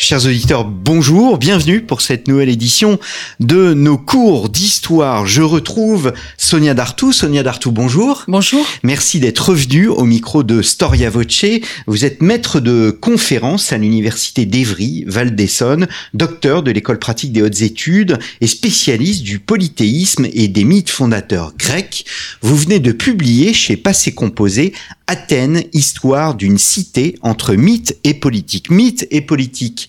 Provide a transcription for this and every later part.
Chers auditeurs, bonjour, bienvenue pour cette nouvelle édition de nos cours d'histoire. Je retrouve Sonia Dartou. Sonia Dartou, bonjour. Bonjour. Merci d'être revenue au micro de Storia Voce. Vous êtes maître de conférence à l'université d'Evry, Val d'Essonne, docteur de l'école pratique des hautes études et spécialiste du polythéisme et des mythes fondateurs grecs. Vous venez de publier chez Passé Composé Athènes, histoire d'une cité entre mythe et politique. Mythe et politique.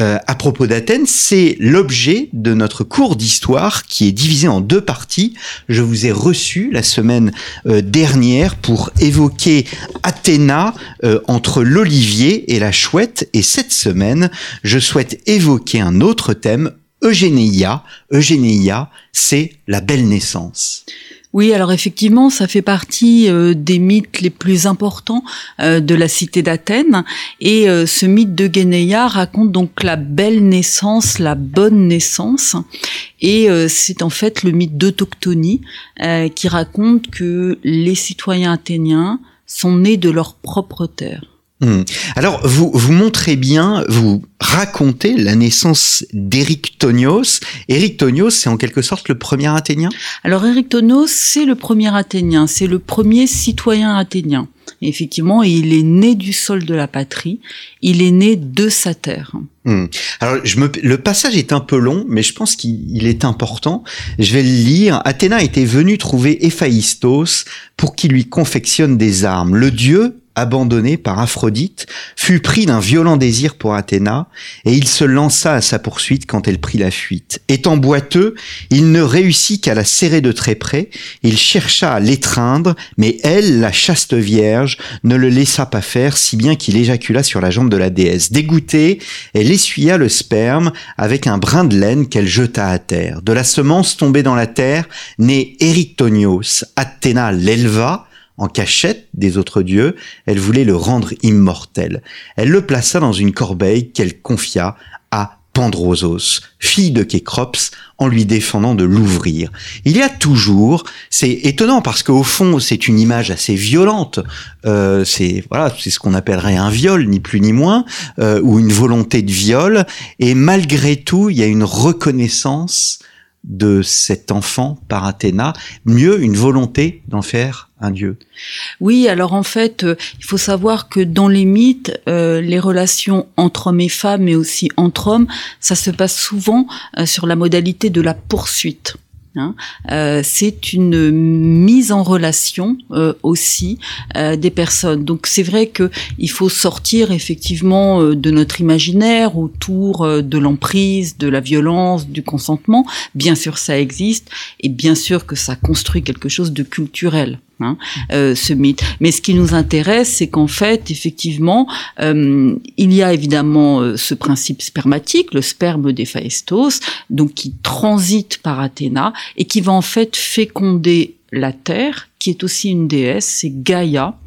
Euh, à propos d'Athènes, c'est l'objet de notre cours d'histoire qui est divisé en deux parties. Je vous ai reçu la semaine euh, dernière pour évoquer Athéna euh, entre l'olivier et la chouette. Et cette semaine, je souhaite évoquer un autre thème, Eugénéia. Eugénéia, c'est la belle naissance. Oui, alors effectivement, ça fait partie euh, des mythes les plus importants euh, de la cité d'Athènes. Et euh, ce mythe de Guénéa raconte donc la belle naissance, la bonne naissance. Et c'est en fait le mythe d'autochtonie qui raconte que les citoyens athéniens sont nés de leur propre terre. Hmm. Alors, vous, vous montrez bien, vous racontez la naissance d'Éric Tonios. Éric Tonios, c'est en quelque sorte le premier Athénien? Alors, Éric Tonios, c'est le premier Athénien, c'est le premier citoyen athénien. effectivement, il est né du sol de la patrie, il est né de sa terre. Hmm. Alors, je me, le passage est un peu long, mais je pense qu'il est important. Je vais le lire. Athéna était venu trouver Héphaïstos pour qu'il lui confectionne des armes. Le dieu abandonné par Aphrodite, fut pris d'un violent désir pour Athéna, et il se lança à sa poursuite quand elle prit la fuite. Étant boiteux, il ne réussit qu'à la serrer de très près, il chercha à l'étreindre, mais elle, la chaste vierge, ne le laissa pas faire, si bien qu'il éjacula sur la jambe de la déesse. Dégoûtée, elle essuya le sperme avec un brin de laine qu'elle jeta à terre. De la semence tombée dans la terre, née Eryctonios, Athéna l'éleva, en cachette des autres dieux, elle voulait le rendre immortel. Elle le plaça dans une corbeille qu'elle confia à Pandrosos, fille de Kécrops, en lui défendant de l'ouvrir. Il y a toujours, c'est étonnant parce qu'au fond c'est une image assez violente, euh, c'est voilà, c'est ce qu'on appellerait un viol, ni plus ni moins, euh, ou une volonté de viol, et malgré tout il y a une reconnaissance de cet enfant par Athéna, mieux une volonté d'en faire un dieu. Oui, alors en fait, euh, il faut savoir que dans les mythes, euh, les relations entre hommes et femmes, mais aussi entre hommes, ça se passe souvent euh, sur la modalité de la poursuite. Hein. Euh, c'est une mise en relation euh, aussi euh, des personnes. Donc c'est vrai que il faut sortir effectivement de notre imaginaire autour de l'emprise, de la violence, du consentement. Bien sûr, ça existe et bien sûr que ça construit quelque chose de culturel. Hein, euh, ce mythe. Mais ce qui nous intéresse, c'est qu'en fait, effectivement, euh, il y a évidemment euh, ce principe spermatique, le sperme d'Héphaïstos, donc qui transite par Athéna et qui va en fait féconder la Terre, qui est aussi une déesse, c'est Gaïa.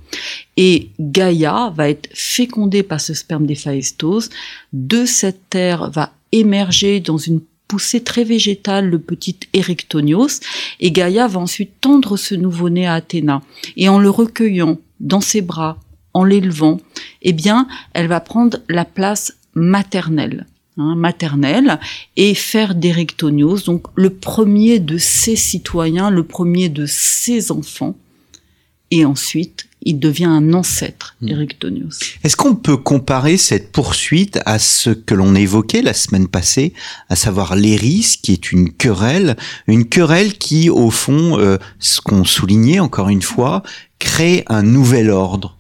Et Gaïa va être fécondée par ce sperme d'Héphaïstos. De cette terre va émerger dans une poussée très végétale le petit Erectonios, et Gaïa va ensuite tendre ce nouveau-né à Athéna. Et en le recueillant dans ses bras, en l'élevant, eh bien, elle va prendre la place maternelle. Hein, maternelle et faire d'Erectonios donc le premier de ses citoyens, le premier de ses enfants, et ensuite il devient un ancêtre, hmm. Erectonios. Est-ce qu'on peut comparer cette poursuite à ce que l'on évoquait la semaine passée, à savoir l'Éris, qui est une querelle, une querelle qui, au fond, euh, ce qu'on soulignait encore une fois, crée un nouvel ordre?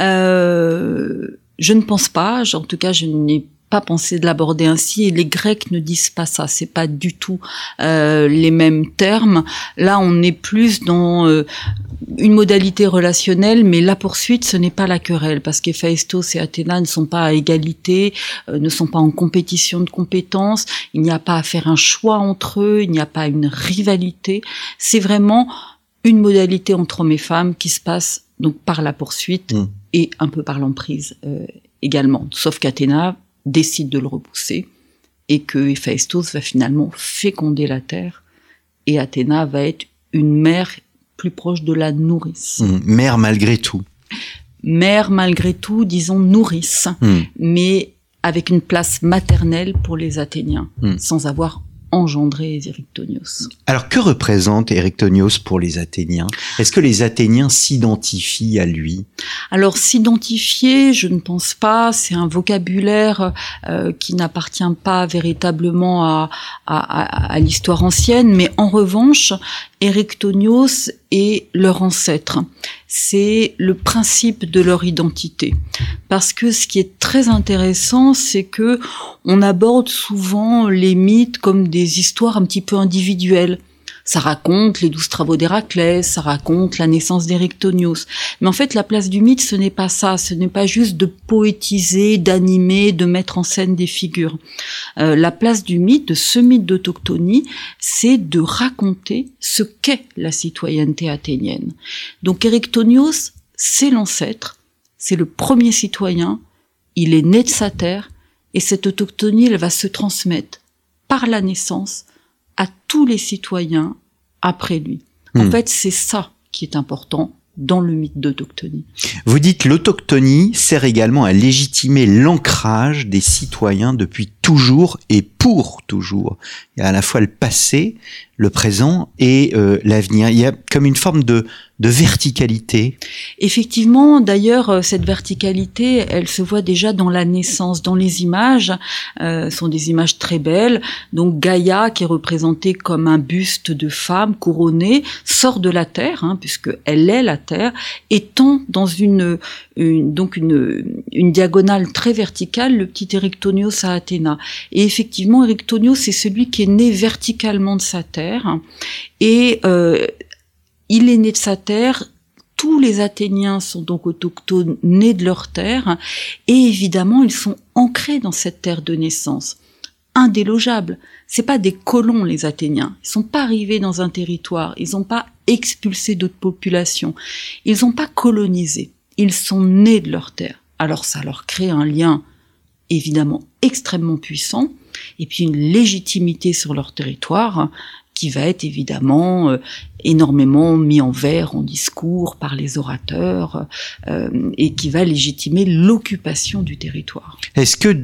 Euh, Je ne pense pas, en tout cas je n'ai pas pensé de l'aborder ainsi et les Grecs ne disent pas ça. C'est pas du tout euh, les mêmes termes. Là, on est plus dans euh, une modalité relationnelle, mais la poursuite, ce n'est pas la querelle, parce qu'Héphaïstos et Athéna ne sont pas à égalité, euh, ne sont pas en compétition de compétences. Il n'y a pas à faire un choix entre eux. Il n'y a pas une rivalité. C'est vraiment une modalité entre hommes et femmes qui se passe donc par la poursuite Mm. et un peu par l'emprise euh, également. Sauf qu'Athéna décide de le repousser et que Héphaïstos va finalement féconder la terre et Athéna va être une mère plus proche de la nourrice. Hum, Mère malgré tout. Mère malgré tout, disons nourrice, Hum. mais avec une place maternelle pour les Athéniens, Mm. sans avoir engendré Érictonios. Alors que représente Érectonios pour les Athéniens? Est-ce que les Athéniens s'identifient à lui? Alors s'identifier, je ne pense pas, c'est un vocabulaire euh, qui n'appartient pas véritablement à, à, à- à l'histoire ancienne, mais en revanche, Érectonios est leur ancêtre. C'est le principe de leur identité. Parce que ce qui est très intéressant, c'est que on aborde souvent les mythes comme des histoires un petit peu individuelles. Ça raconte les douze travaux d'Héraclès, ça raconte la naissance d'Érectonios. Mais en fait, la place du mythe, ce n'est pas ça. Ce n'est pas juste de poétiser, d'animer, de mettre en scène des figures. Euh, la place du mythe, de ce mythe d'autochtonie, c'est de raconter ce qu'est la citoyenneté athénienne. Donc Érectonios, c'est l'ancêtre, c'est le premier citoyen, il est né de sa terre, et cette autochtonie, elle va se transmettre par la naissance à tous les citoyens après lui. En Hmm. fait, c'est ça qui est important dans le mythe d'autochtonie. Vous dites l'autochtonie sert également à légitimer l'ancrage des citoyens depuis toujours et pour toujours. Il y a à la fois le passé, le présent et euh, l'avenir. Il y a comme une forme de, verticalité. Effectivement, d'ailleurs, euh, cette verticalité, elle se voit déjà dans la naissance, dans les images. Euh, sont des images très belles. Donc Gaïa, qui est représentée comme un buste de femme couronnée, sort de la terre, hein, puisque elle est la terre, étant dans une, donc une, diagonale très verticale le petit Érectonios à Athéna. Et effectivement, Érectonios, c'est celui qui est né verticalement de sa terre, et euh, il est né de sa terre tous les Athéniens sont donc autochtones, nés de leur terre, et évidemment, ils sont ancrés dans cette terre de naissance. Indélogeable. C'est pas des colons, les Athéniens. Ils sont pas arrivés dans un territoire. Ils n'ont pas expulsé d'autres populations. Ils n'ont pas colonisé. Ils sont nés de leur terre. Alors ça leur crée un lien évidemment extrêmement puissant et puis une légitimité sur leur territoire qui va être évidemment euh, énormément mis en vers en discours par les orateurs euh, et qui va légitimer l'occupation du territoire. Est-ce que,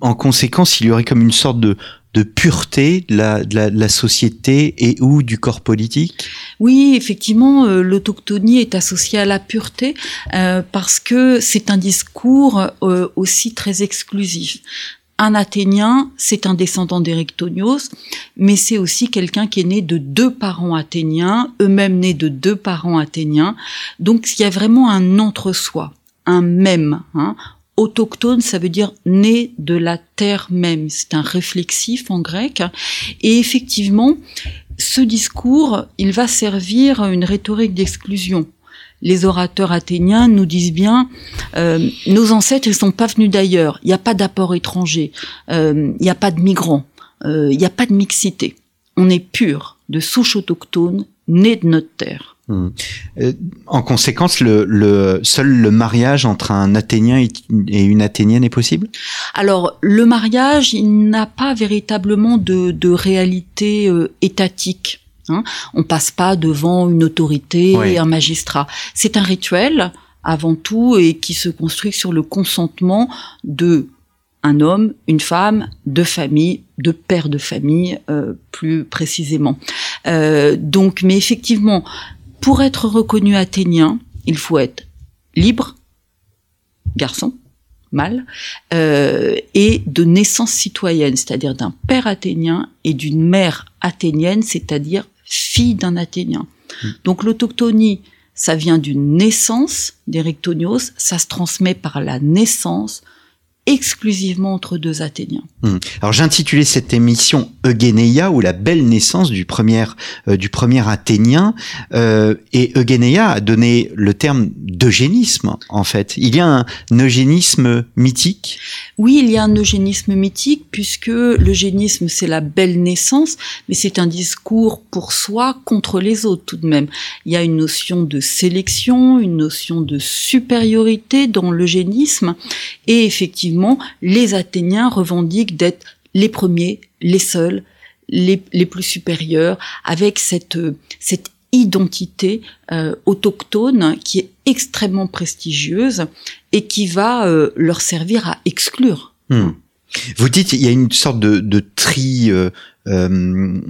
en conséquence, il y aurait comme une sorte de, de pureté de la, de la, de la société et ou du corps politique? Oui, effectivement, euh, l'autochtonie est associée à la pureté euh, parce que c'est un discours euh, aussi très exclusif. Un Athénien, c'est un descendant d'Érectonios, mais c'est aussi quelqu'un qui est né de deux parents athéniens, eux-mêmes nés de deux parents athéniens. Donc il y a vraiment un entre-soi, un même. Hein. Autochtone, ça veut dire né de la terre même. C'est un réflexif en grec. Et effectivement, ce discours, il va servir une rhétorique d'exclusion. Les orateurs athéniens nous disent bien, euh, nos ancêtres, ils sont pas venus d'ailleurs. Il n'y a pas d'apport étranger. Euh, il n'y a pas de migrants. Euh, Il n'y a pas de mixité. On est pur, de souche autochtone, né de notre terre. Hum. Euh, En conséquence, le, le, seul le mariage entre un Athénien et une- et une Athénienne est possible? Alors, le mariage, il n'a pas véritablement de, de réalité euh, étatique. Hein. On passe pas devant une autorité et un magistrat. C'est un rituel avant tout et qui se construit sur le consentement de un homme, une femme, deux familles, deux pères de famille euh, plus précisément. Euh, donc, mais effectivement, pour être reconnu athénien, il faut être libre, garçon, mâle, euh, et de naissance citoyenne, c'est-à-dire d'un père athénien et d'une mère athénienne, c'est-à-dire fille d'un athénien. Mm. Donc l'autochtonie, ça vient d'une naissance d'Érectonios, ça se transmet par la naissance exclusivement entre deux Athéniens. Hum. Alors j'ai intitulé cette émission Eugénéia ou la belle naissance du premier euh, du premier Athénien euh, et Eugénéia a donné le terme d'eugénisme en fait. Il y a un, eugénisme mythique? Oui, il y a un eugénisme mythique puisque l'eugénisme c'est la belle naissance, mais c'est un discours pour soi contre les autres tout de même. Il y a une notion de sélection, une notion de supériorité dans l'eugénisme et effectivement les Athéniens revendiquent d'être les premiers, les seuls, les, plus supérieurs, avec cette, cette identité euh, autochtone qui est extrêmement prestigieuse et qui va euh, leur servir à exclure. Hmm. Vous dites il y a une sorte de, tri euh, euh,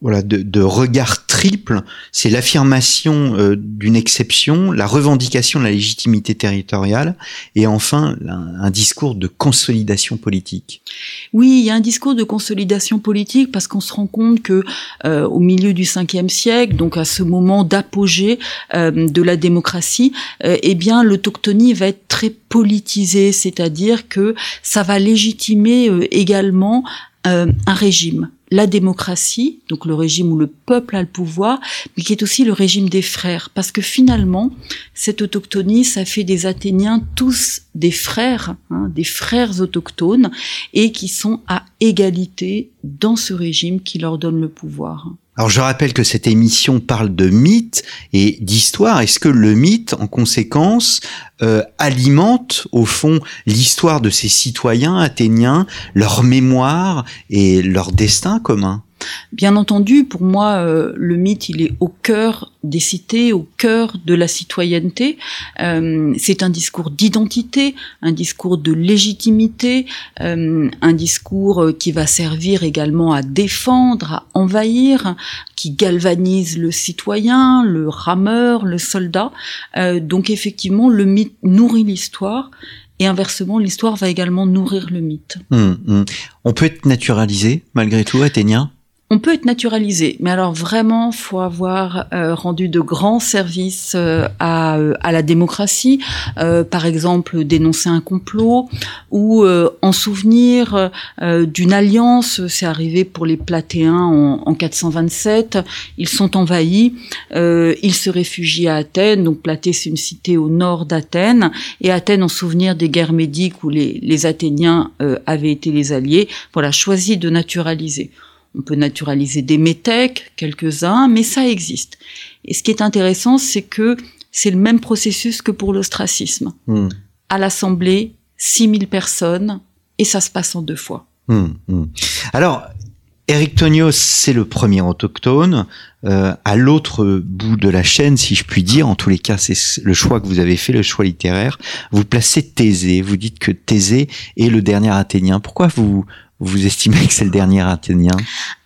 voilà, de, de, regard triple, c'est l'affirmation euh, d'une exception, la revendication de la légitimité territoriale, et enfin un, discours de consolidation politique. Oui, il y a un discours de consolidation politique parce qu'on se rend compte que euh, au milieu du cinquième siècle, donc à ce moment d'apogée de la démocratie, eh bien l'autochtonie va être très politisée, c'est-à-dire que ça va légitimer également un régime la démocratie, donc le régime où le peuple a le pouvoir, mais qui est aussi le régime des frères. Parce que finalement, cette autochtonie, ça fait des Athéniens tous des frères, hein, des frères autochtones, et qui sont à égalité dans ce régime qui leur donne le pouvoir. Alors je rappelle que cette émission parle de mythe et d'histoire. Est-ce que le mythe, en conséquence, euh, alimente au fond l'histoire de ces citoyens athéniens, leur mémoire et leur destin commun? Bien entendu, pour moi, euh, le mythe, il est au cœur des cités, au cœur de la citoyenneté. Euh, c'est un discours d'identité, un discours de légitimité, euh, un discours qui va servir également à défendre, à envahir, qui galvanise le citoyen, le rameur, le soldat. donc effectivement, le mythe nourrit l'histoire. Et inversement, l'histoire va également nourrir le mythe. Hum, hum. On peut être naturalisé malgré tout, athénien? On peut être naturalisé, mais alors vraiment, faut avoir euh, rendu de grands services euh, à, euh, à, la démocratie, par exemple dénoncer un complot ou en souvenir d'une alliance. C'est arrivé pour les Platéens en, en 427. Ils sont envahis, ils se réfugient à Athènes. Donc Platée, c'est une cité au nord d'Athènes, et Athènes, en souvenir des guerres médiques où les, les Athéniens avaient été les alliés, voilà, choisit de naturaliser. On peut naturaliser des métèques, quelques-uns, mais ça existe. Et ce qui est intéressant, c'est que c'est le même processus que pour l'ostracisme. Hmm. À l'Assemblée, 6000 personnes, et ça se passe en deux fois. Hmm, hmm. Alors, Eric Tonios, c'est le premier autochtone. Euh, à l'autre bout de la chaîne, si je puis dire, en tous les cas, c'est le choix que vous avez fait, le choix littéraire. Vous placez Thésée. Vous dites que Thésée est le dernier Athénien. Pourquoi vous vous estimez que c'est le dernier Athénien?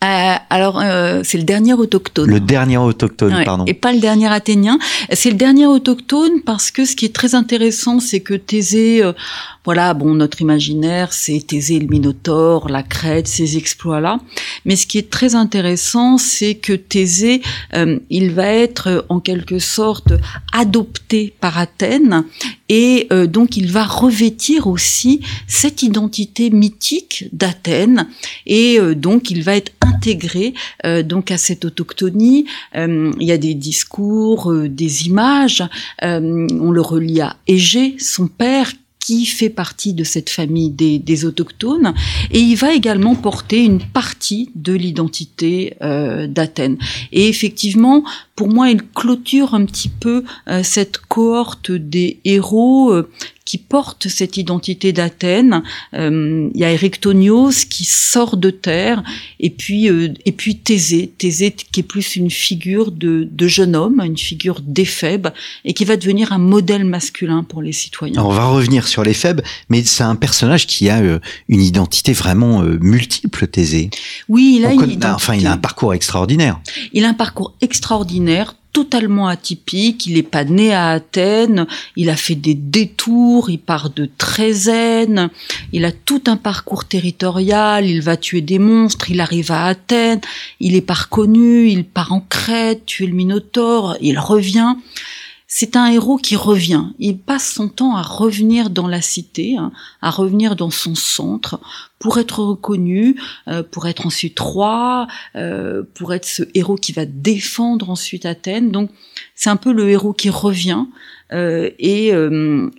Euh, Alors, euh, c'est le dernier autochtone. Le dernier autochtone, pardon. Et pas le dernier Athénien. C'est le dernier autochtone parce que ce qui est très intéressant, c'est que Thésée, euh, voilà, bon, notre imaginaire, c'est Thésée le Minotaure, la Crète, ces exploits-là. Mais ce qui est très intéressant, c'est que Thésée, euh, il va être en quelque sorte adopté par Athènes et euh, donc il va revêtir aussi cette identité mythique d'Athènes et euh, donc il va être intégré donc à cette autochtonie. il y a des discours, des images. on le relie à Égée, son père qui fait partie de cette famille des, autochtones, et il va également porter une partie de l'identité euh, d'Athènes. Et effectivement, pour moi, il clôture un petit peu euh, cette cohorte des héros euh, qui porte cette identité d'Athènes. Euh, il y a Erectonios qui sort de terre, et puis euh, et puis Thésée, Thésée qui est plus une figure de, de jeune homme, une figure d'éphèbe, et qui va devenir un modèle masculin pour les citoyens. on va revenir sur l'éphèbe, mais c'est un personnage qui a euh, une identité vraiment multiple, Thésée. Oui, il a une enfin il a un parcours extraordinaire. Il a un parcours extraordinaire totalement atypique. Il n'est pas né à Athènes. Il a fait des détours. Il part de Trézène. Il a tout un parcours territorial. Il va tuer des monstres. Il arrive à Athènes. Il est pas reconnu. Il part en Crète, tuer le Minotaure. Il revient. C'est un héros qui revient. Il passe son temps à revenir dans la cité, hein, à revenir dans son centre, pour être reconnu, euh, pour être ensuite roi, euh, pour être ce héros qui va défendre ensuite Athènes. Donc c'est un peu le héros qui revient euh, et,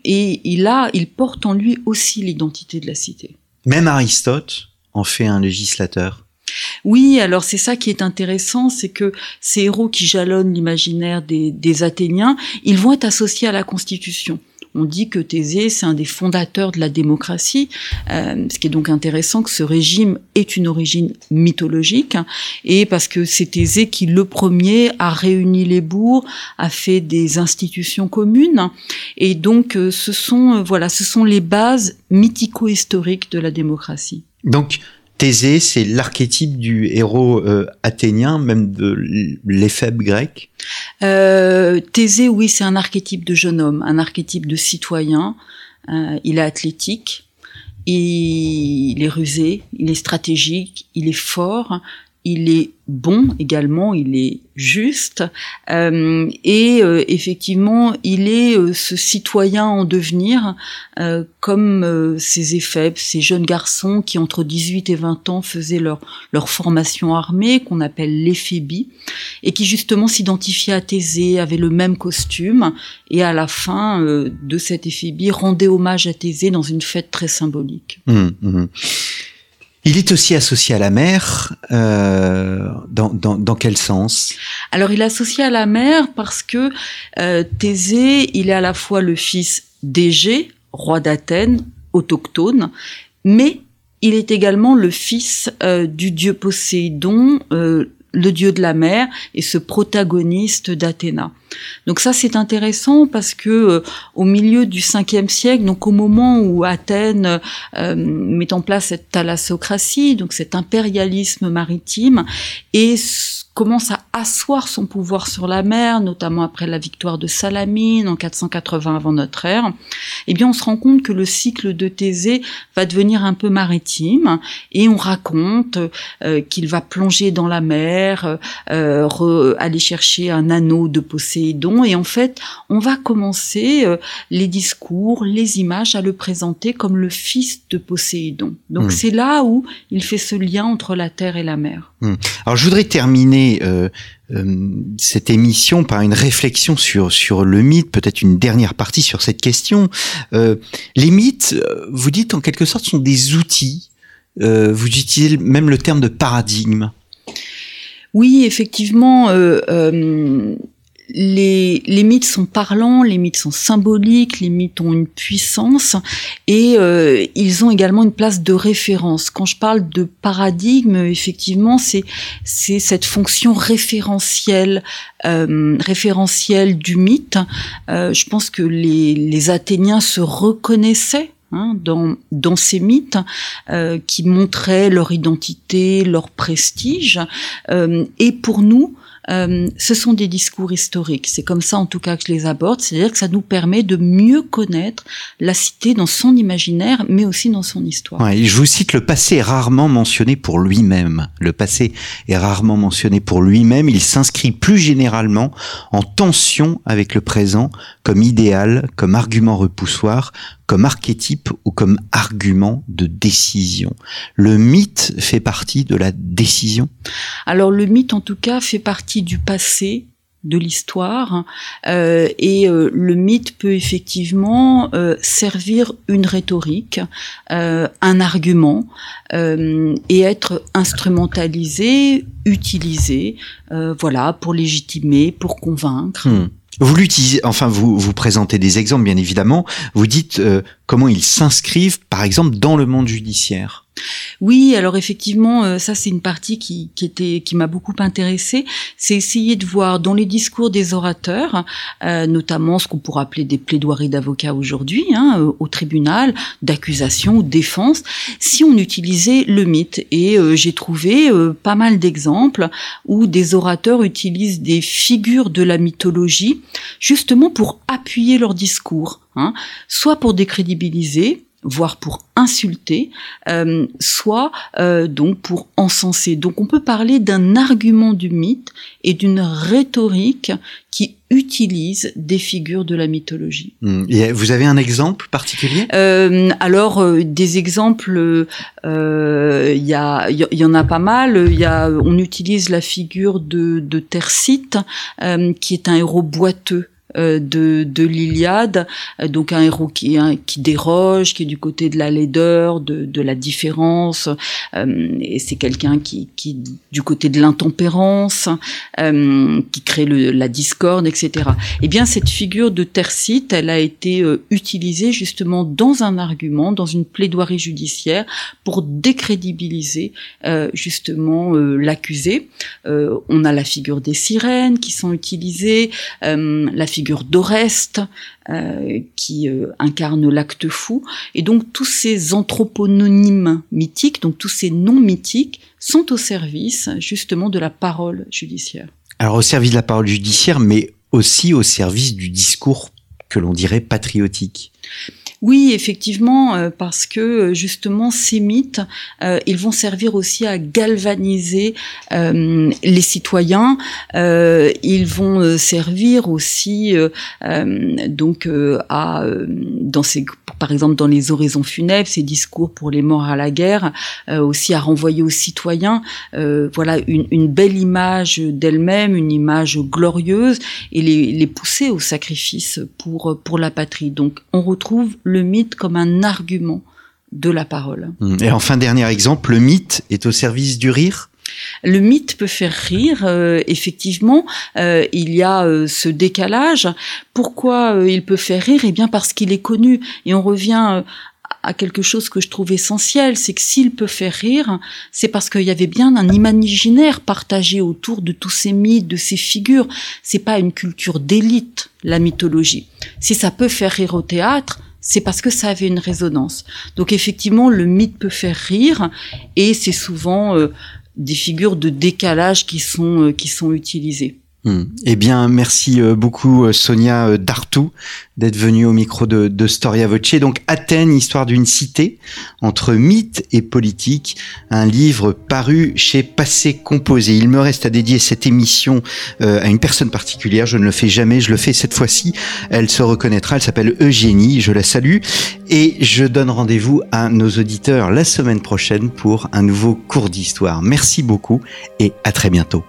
et il a, il porte en lui aussi l'identité de la cité. Même Aristote en fait un législateur. Oui, alors c'est ça qui est intéressant, c'est que ces héros qui jalonnent l'imaginaire des, des Athéniens, ils vont être associés à la Constitution. On dit que Thésée, c'est un des fondateurs de la démocratie, euh, ce qui est donc intéressant que ce régime ait une origine mythologique, et parce que c'est Thésée qui, le premier, a réuni les bourgs, a fait des institutions communes, et donc euh, ce sont, euh, voilà, ce sont les bases mythico-historiques de la démocratie. Donc, Thésée, c'est l'archétype du héros euh, athénien, même de l'éphèbe grec euh, Thésée, oui, c'est un archétype de jeune homme, un archétype de citoyen. Euh, il est athlétique, il est rusé, il est stratégique, il est fort, il est bon également, il est juste euh, et euh, effectivement il est euh, ce citoyen en devenir comme ces éphèbes, ces jeunes garçons qui entre 18 et 20 ans faisaient leur, leur formation armée qu'on appelle l'éphébie et qui justement s'identifiaient à Thésée, avaient le même costume et à la fin de cette éphébie rendaient hommage à Thésée dans une fête très symbolique. Mmh, mmh. Il est aussi associé à la mer. Euh, dans, dans, quel sens? Alors, il est associé à la mer parce que euh, Thésée, il est à la fois le fils d'Égée, roi d'Athènes, autochtone, mais il est également le fils euh, du dieu Poséidon, le dieu de la mer et ce protagoniste d'Athéna. Donc ça c'est intéressant parce que euh, au milieu du 5e siècle, donc au moment où Athènes euh, met en place cette thalassocratie, donc cet impérialisme maritime, et commence à asseoir son pouvoir sur la mer, notamment après la victoire de Salamine en 480 avant notre ère, eh bien on se rend compte que le cycle de Thésée va devenir un peu maritime et on raconte euh, qu'il va plonger dans la mer, euh, aller chercher un anneau de Poséidon et en fait on va commencer euh, les discours, les images à le présenter comme le fils de Poséidon. Donc hmm. c'est là où il fait ce lien entre la terre et la mer. Hmm. Alors je voudrais terminer euh, euh, cette émission par une réflexion sur sur le mythe, peut-être une dernière partie sur cette question. Euh, les mythes, vous dites en quelque sorte, sont des outils. vous utilisez même le terme de paradigme. Oui, effectivement les, les, mythes sont parlants, les mythes sont symboliques, les mythes ont une puissance et euh, ils ont également une place de référence. Quand je parle de paradigme, effectivement, c'est c'est cette fonction référentielle euh, référentielle du mythe. Euh, je pense que les, les Athéniens se reconnaissaient Hein, dans, dans ces mythes euh, qui montraient leur identité, leur prestige. Euh, et pour nous, euh, ce sont des discours historiques. C'est comme ça en tout cas que je les aborde, c'est-à-dire que ça nous permet de mieux connaître la cité dans son imaginaire, mais aussi dans son histoire. Ouais, je vous cite, le passé est rarement mentionné pour lui-même. Le passé est rarement mentionné pour lui-même. Il s'inscrit plus généralement en tension avec le présent comme idéal, comme argument repoussoir, comme archétype ou comme argument de décision. Le mythe fait partie de la décision? Alors le mythe en tout cas fait partie du passé de l'histoire euh, et euh, le mythe peut effectivement euh, servir une rhétorique, euh, un argument euh, et être instrumentalisé, utilisé, voilà, pour légitimer, pour convaincre. Hmm. Vous l'utilisez, enfin vous vous présentez des exemples bien évidemment. Vous dites euh, comment ils s'inscrivent, par exemple, dans le monde judiciaire. Oui, alors effectivement, euh, ça c'est une partie qui, qui était qui m'a beaucoup intéressée. C'est essayer de voir dans les discours des orateurs, euh, notamment ce qu'on pourrait appeler des plaidoiries d'avocats aujourd'hui, hein, euh, au tribunal, d'accusation ou défense, si on utilisait le mythe. Et j'ai trouvé pas mal d'exemples où des orateurs utilisent des figures de la mythologie justement pour appuyer leur discours. Hein, soit pour décrédibiliser, voire pour insulter, euh, soit euh, donc pour encenser. Donc on peut parler d'un argument du mythe et d'une rhétorique qui utilise des figures de la mythologie. Hmm. Et vous avez un exemple particulier? Euh, Alors euh, des exemples, euh, il y, a, y, y en a pas mal. Il y a, on utilise la figure de, de Tercite, qui est un héros boiteux euh, de, de l'Iliade, euh, donc un héros qui, qui déroge, qui est du côté de la laideur, de, de la différence, euh, et c'est quelqu'un qui, qui du côté de l'intempérance, qui crée le, la discorde, etc. Eh bien, cette figure de Tercite, elle a été utilisée justement dans un argument, dans une plaidoirie judiciaire, pour décrédibiliser justement l'accusé. on a la figure des sirènes qui sont utilisées, la d'Oreste euh, qui euh, incarne l'acte fou. Et donc tous ces anthroponymes mythiques, donc tous ces noms mythiques, sont au service justement de la parole judiciaire. Alors au service de la parole judiciaire, mais aussi au service du discours que l'on dirait patriotique. Oui, effectivement, euh, parce que euh, justement ces mythes, euh, ils vont servir aussi à galvaniser les citoyens. ils vont servir aussi donc à dans ces par exemple dans les oraisons funèbres, ces discours pour les morts à la guerre, aussi à renvoyer aux citoyens, voilà une, une, belle image d'elle-même, une image glorieuse, et les, les pousser au sacrifice pour pour la patrie. Donc on retrouve le mythe comme un argument de la parole. Mmh. Et enfin, dernier exemple, le mythe est au service du rire? Le mythe peut faire rire, euh, effectivement, euh, il y a euh, ce décalage. Pourquoi il peut faire rire? Eh bien parce qu'il est connu. Et on revient à quelque chose que je trouve essentiel, c'est que s'il peut faire rire, c'est parce qu'il y avait bien un imaginaire partagé autour de tous ces mythes, de ces figures. C'est pas une culture d'élite, la mythologie. Si ça peut faire rire au théâtre, c'est parce que ça avait une résonance. Donc effectivement, le mythe peut faire rire et c'est souvent euh, des figures de décalage qui sont euh, qui sont utilisées. Hmm. Eh bien, merci euh, beaucoup euh, Sonia euh, Dartou d'être venue au micro de, de, Storia Voce. Donc Athènes, histoire d'une cité entre mythe et politique, un livre paru chez Passé Composé. Il me reste à dédier cette émission à une personne particulière. Je ne le fais jamais, je le fais cette fois-ci. Elle se reconnaîtra. Elle s'appelle Eugénie. Je la salue et je donne rendez-vous à nos auditeurs la semaine prochaine pour un nouveau cours d'histoire. Merci beaucoup et à très bientôt.